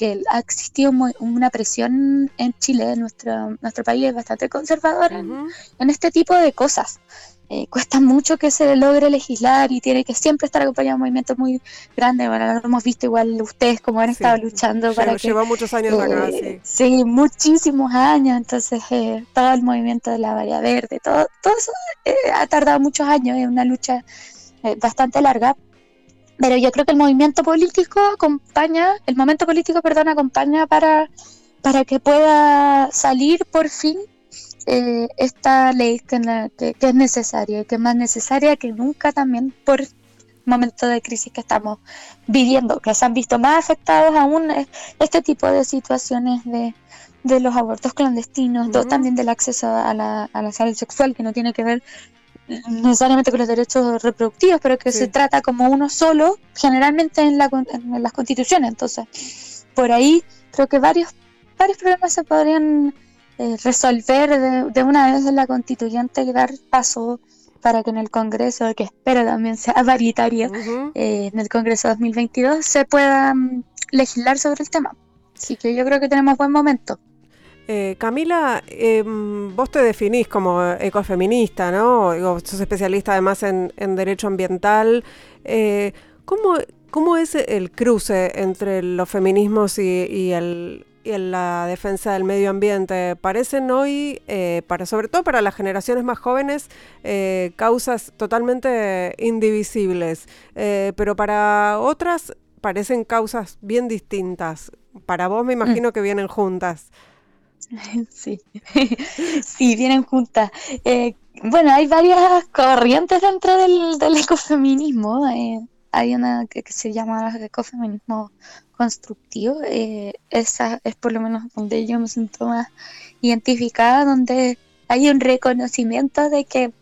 que ha existido una presión en Chile, nuestro, nuestro país es bastante conservador en, este tipo de cosas. Eh, cuesta mucho que se logre legislar y tiene que siempre estar acompañado de un movimiento muy grande. Bueno, lo hemos visto igual ustedes como han estado luchando para que... Lleva muchos años acá, sí. Sí, muchísimos años. Entonces, eh, todo el movimiento de la Varia Verde, todo, todo eso eh, ha tardado muchos años, es una lucha bastante larga. Pero yo creo que el movimiento político acompaña, el momento político, perdón, acompaña para, para que pueda salir por fin eh, esta ley que, que, es necesaria, que es más necesaria que nunca también por momentos de crisis que estamos viviendo, que se han visto más afectados aún este tipo de situaciones de, de los abortos clandestinos, también del acceso a la, a la salud sexual, que no tiene que ver necesariamente con los derechos reproductivos, pero que se trata como uno solo, generalmente en, la, en las constituciones. Entonces, por ahí creo que varios, varios problemas se podrían eh, resolver de, una vez en la constituyente y dar paso para que en el Congreso, que espero también sea paritario, eh, en el Congreso 2022 se pueda mm, legislar sobre el tema. Así que yo creo que tenemos buen momento. Eh, Camila, em, vos te definís como ecofeminista, ¿no? Digo, sos especialista además en, derecho ambiental. ¿cómo, ¿cómo, es el cruce entre los feminismos y el, y en la defensa del medio ambiente parecen hoy, eh, para, sobre todo para las generaciones más jóvenes, eh, causas totalmente indivisibles, eh, pero para otras parecen causas bien distintas. Para vos me imagino que vienen juntas. Sí, sí, vienen juntas. bueno, hay varias corrientes dentro del, del ecofeminismo. Hay una que, se llama ecofeminismo constructivo, eh, esa es por lo menos donde yo me siento más identificada, donde hay un reconocimiento de que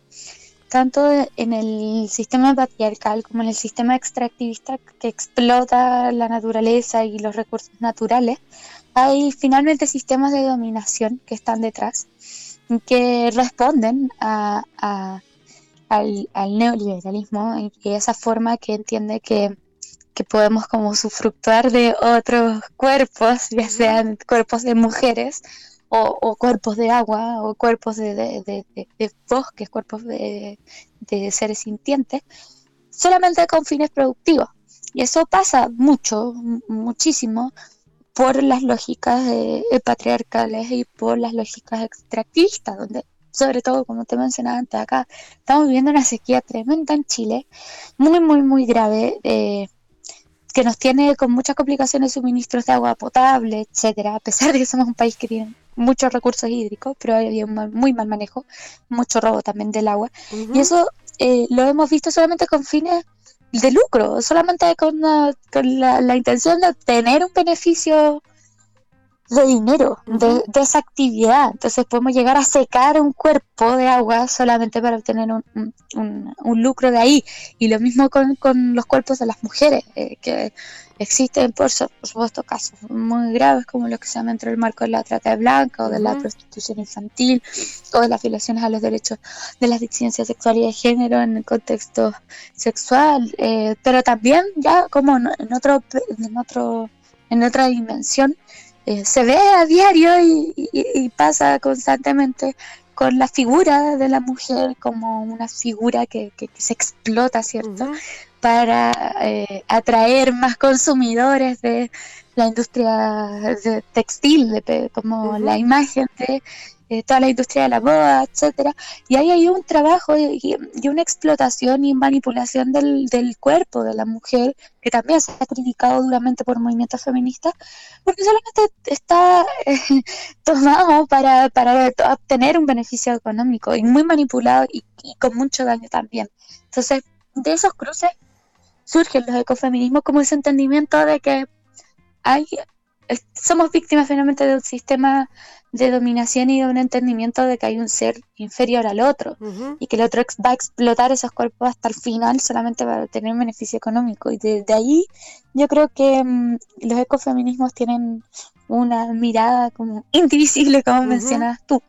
tanto en el sistema patriarcal como en el sistema extractivista que explota la naturaleza y los recursos naturales, hay finalmente sistemas de dominación que están detrás, que responden a, al, al, neoliberalismo y esa forma que entiende que que podemos como sufructuar de otros cuerpos, ya sean cuerpos de mujeres o, cuerpos de agua o cuerpos de, bosques, cuerpos de, seres sintientes, solamente con fines productivos. Y eso pasa mucho, muchísimo, por las lógicas patriarcales y por las lógicas extractivistas, donde sobre todo, como te mencionaba antes, acá estamos viviendo una sequía tremenda en Chile, muy, muy, muy grave. Eh, que nos tiene con muchas complicaciones suministros de agua potable, etcétera, a pesar de que somos un país que tiene muchos recursos hídricos, pero hay un muy mal manejo, mucho robo también del agua. Y eso eh, lo hemos visto solamente con fines de lucro, solamente con, con la, la, intención de obtener un beneficio de dinero, de, esa actividad. Entonces podemos llegar a secar un cuerpo de agua solamente para obtener un, un, lucro de ahí. Y lo mismo con, con los cuerpos de las mujeres, eh, que existen por, supuesto casos muy graves como los que se llaman dentro del marco de la trata de blanca o de la prostitución infantil o de las violaciones a los derechos de las disidencias sexuales y de género en el contexto sexual, eh, pero también ya como en otro, en otro en otra dimensión eh, se ve a diario y, pasa constantemente con la figura de la mujer como una figura que, se explota, ¿cierto? Para eh, atraer más consumidores de la industria textil, como la imagen de eh, toda la industria de la moda, etcétera, y ahí hay un trabajo y, una explotación y manipulación del, del, cuerpo de la mujer que también se ha criticado duramente por movimientos feministas, porque solamente está eh, tomado para, para obtener un beneficio económico y muy manipulado y, y con mucho daño también. Entonces, de esos cruces surgen los ecofeminismos como ese entendimiento de que hay somos víctimas finalmente de un sistema de dominación y de un entendimiento de que hay un ser inferior al otro y que el otro va a explotar esos cuerpos hasta el final solamente para tener un beneficio económico. Y desde ahí yo creo que mm, los ecofeminismos tienen una mirada como indivisible, como mencionabas tú.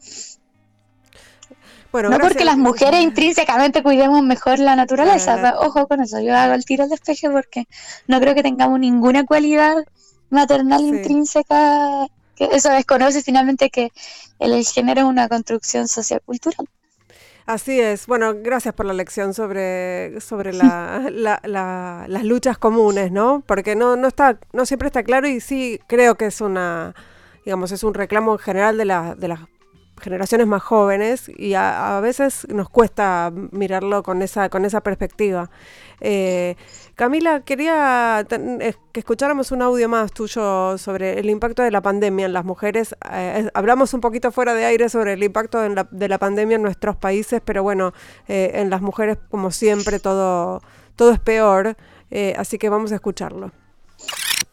Bueno, no porque las mujeres intrínsecamente cuidemos mejor la naturaleza, ojo con eso, yo hago el tiro al despeje porque no creo que tengamos ninguna cualidad maternal intrínseca, que eso desconoce finalmente que el género es una construcción sociocultural. Así es. Bueno, gracias por la lección sobre, sobre la, las luchas comunes, ¿no? Porque no, no, está, no siempre está claro y sí creo que es una, digamos, es un reclamo en general de, de las generaciones más jóvenes y a, a, veces nos cuesta mirarlo con esa, con esa perspectiva. Eh, Camila, quería que escucháramos un audio más tuyo sobre el impacto de la pandemia en las mujeres. Eh, hablamos un poquito fuera de aire sobre el impacto de la pandemia en nuestros países, pero bueno, eh, en las mujeres, como siempre, todo, todo es peor. así que vamos a escucharlo.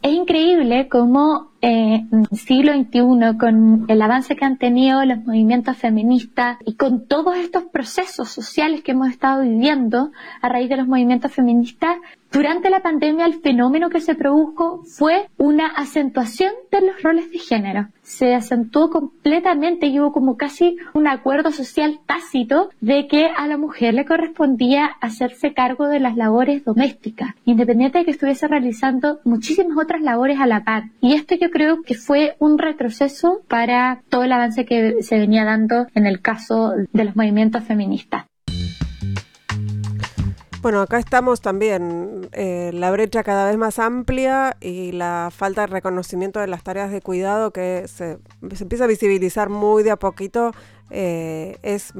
Es increíble cómo eh, en el siglo XXI, con el avance que han tenido los movimientos feministas y con todos estos procesos sociales que hemos estado viviendo a raíz de los movimientos feministas, durante la pandemia el fenómeno que se produjo fue una acentuación de los roles de género. Se acentuó completamente y hubo como casi un acuerdo social tácito de que a la mujer le correspondía hacerse cargo de las labores domésticas, independiente de que estuviese realizando muchísimas otras labores a la par. Y esto yo creo que fue un retroceso para todo el avance que se venía dando en el caso de los movimientos feministas. Bueno, acá estamos también, eh, la brecha cada vez más amplia y la falta de reconocimiento de las tareas de cuidado que se, empieza a visibilizar muy de a poquito eh, es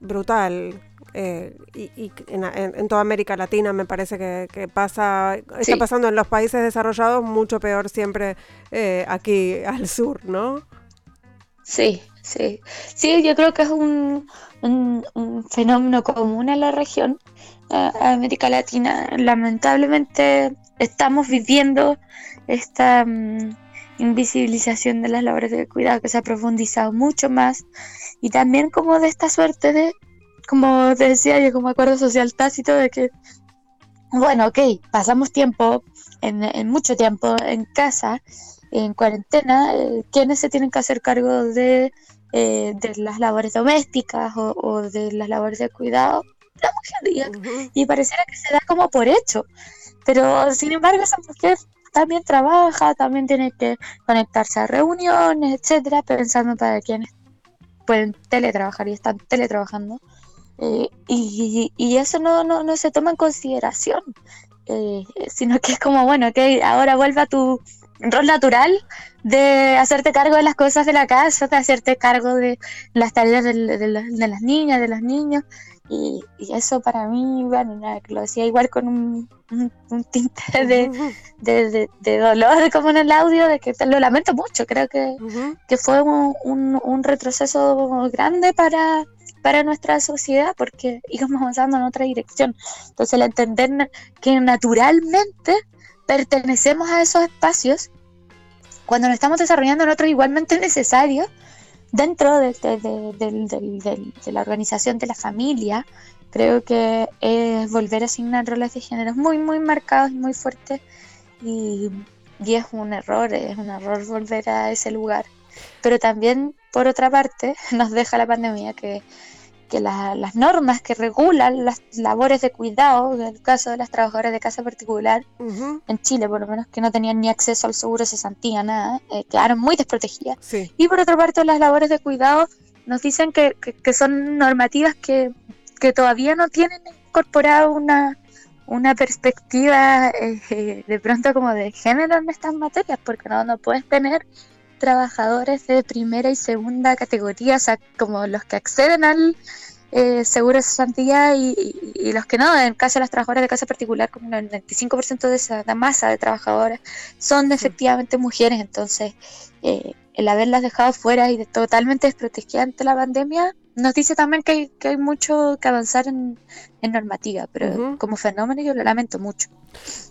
brutal. Eh, y, en, toda América Latina me parece que, pasa, está pasando en los países desarrollados mucho peor siempre aquí al sur, ¿no? Sí, sí. Sí, yo creo que es un, un fenómeno común en la región América Latina. Lamentablemente estamos viviendo esta mm, invisibilización de las labores de cuidado que se ha profundizado mucho más y también como de esta suerte de, como decía yo, como acuerdo social tácito de que, bueno, ok, pasamos tiempo, en, mucho tiempo en casa, en cuarentena, eh, ¿quiénes se tienen que hacer cargo de, eh, de las labores domésticas o, o de las labores de cuidado? la mujer y, pareciera que se da como por hecho. Pero sin embargo esa mujer también trabaja, también tiene que conectarse a reuniones, etcétera, pensando para quienes pueden teletrabajar y están teletrabajando. Eh, y, y, eso no, no, no, se toma en consideración, eh, sino que es como, bueno, que ahora vuelva a tu rol natural de hacerte cargo de las cosas de la casa, de hacerte cargo de las tareas de, de las niñas, de los niños, y, eso para mí, bueno, lo decía igual con un, un, tinte de, de, dolor, como en el audio, de que lo lamento mucho. Creo que, que fue un, un, retroceso grande para, para nuestra sociedad porque íbamos avanzando en otra dirección. Entonces, el entender que naturalmente pertenecemos a esos espacios, cuando nos estamos desarrollando en otros igualmente necesarios, dentro de, la organización de la familia, creo que es volver a asignar roles de género muy, muy marcados y muy fuertes. Y, y es un error, es un error volver a ese lugar. Pero también, por otra parte, nos deja la pandemia que que las normas que regulan las labores de cuidado, en el caso de las trabajadoras de casa particular, en Chile por lo menos, que no tenían ni acceso al seguro cesantía, nada, eh, quedaron muy desprotegidas. Y por otra parte, las labores de cuidado nos dicen que, que, son normativas que, que, todavía no tienen incorporado una, una perspectiva eh, de pronto como de género en estas materias, porque no, no puedes tener trabajadores de primera y segunda categoría, o sea, como los que acceden al eh, seguro de cesantía y, los que no, en caso de las trabajadoras de casa particular, como el 95% de esa masa de trabajadoras son efectivamente mujeres, entonces eh, el haberlas dejado fuera y de, totalmente desprotegidas ante la pandemia nos dice también que hay, que hay mucho que avanzar en, normativa, pero como fenómeno yo lo lamento mucho.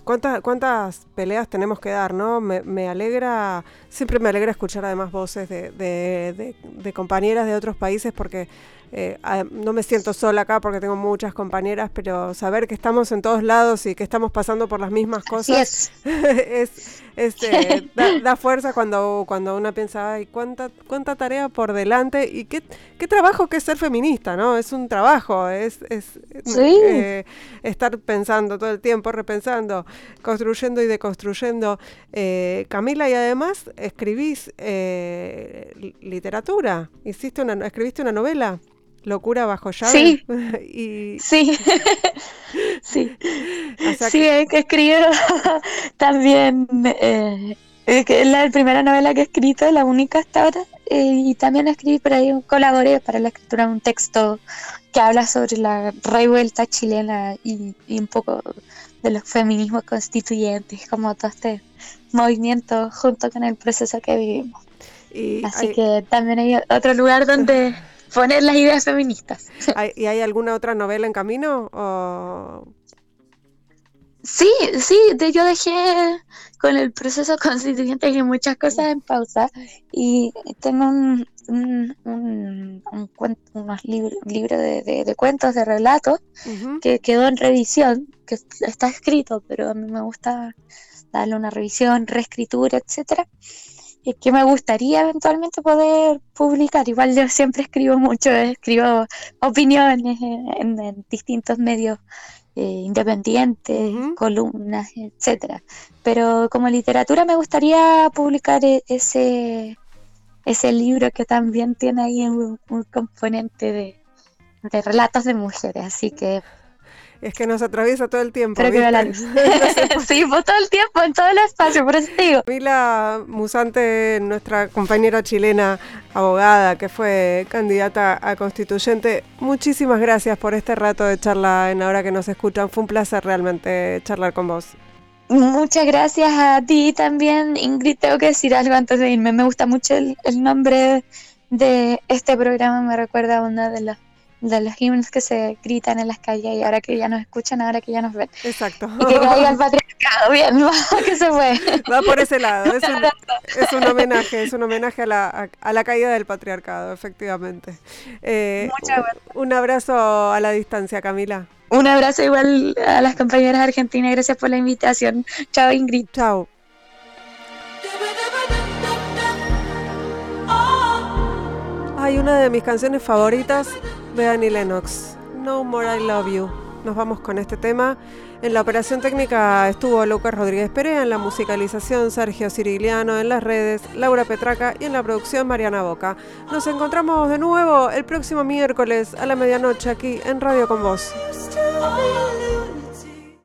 ¿Cuántas, ¿Cuántas peleas tenemos que dar, no? Me, me alegra, siempre me alegra escuchar además voces de, de, de compañeras de otros países porque eh, no me siento sola acá porque tengo muchas compañeras, pero saber que estamos en todos lados y que estamos pasando por las mismas cosas es. Este, da, fuerza cuando, cuando uno piensa, ay, cuánta, cuánta tarea por delante y qué, qué trabajo que es ser feminista, ¿no? Es un trabajo, es, es eh, estar pensando todo el tiempo, repensando, construyendo y deconstruyendo. Eh, Camila, y además escribís literatura, hiciste una, escribiste una novela. Locura bajo llave. Sí. y... Sí. sí. sí, he escrito también. Eh, es la primera novela que he escrito, la única hasta ahora. Eh, y también escribí por ahí, colaboré para la escritura de un texto que habla sobre la revuelta chilena y, un poco de los feminismos constituyentes, como todo este movimiento junto con el proceso que vivimos. Así que también hay otro lugar donde poner las ideas feministas. ¿Y hay alguna otra novela en camino? Sí, sí, yo dejé con el proceso constituyente y muchas cosas en pausa y tengo un, un, unos libros de, cuentos, de relatos que quedó en revisión, que está escrito, pero a mí me gusta darle una revisión, reescritura, etcétera y que me gustaría eventualmente poder publicar. Igual yo siempre escribo mucho, escribo opiniones en, distintos medios eh, independientes, columnas, etcétera. Pero como literatura me gustaría publicar e-, ese, ese libro que también tiene ahí un, componente de, de relatos de mujeres. Así que es que nos atraviesa todo el tiempo. Pero que la sí, pues, todo el tiempo, en todo el espacio, por eso digo. Mila Musante, nuestra compañera chilena, abogada, que fue candidata a constituyente, muchísimas gracias por este rato de charla en Ahora que nos escuchan. Fue un placer realmente charlar con vos. Muchas gracias a ti también, Ingrid. Tengo que decir algo antes de irme. Me gusta mucho el, el nombre de este programa, me recuerda a una de las de los himnos que se gritan en las calles y ahora que ya nos escuchan, ahora que ya nos ven. Exacto. Y que caiga el patriarcado, bien, va, que se fue. Va por ese lado, es un, es un homenaje, es un homenaje a la, a, la caída del patriarcado, efectivamente. Eh, Muchas Un abrazo a la distancia, Camila. Un abrazo igual a las compañeras argentinas, gracias por la invitación. Chao, Ingrid. Chao. Hay una de mis canciones favoritas de Lennox, No More I Love You. Nos vamos con este tema. En la operación técnica estuvo Lucas Rodríguez Perea, en la musicalización Sergio Cirigliano, en las redes Laura Petraca y en la producción Mariana Boca. Nos encontramos de nuevo el próximo miércoles a la medianoche aquí en Radio con Vos.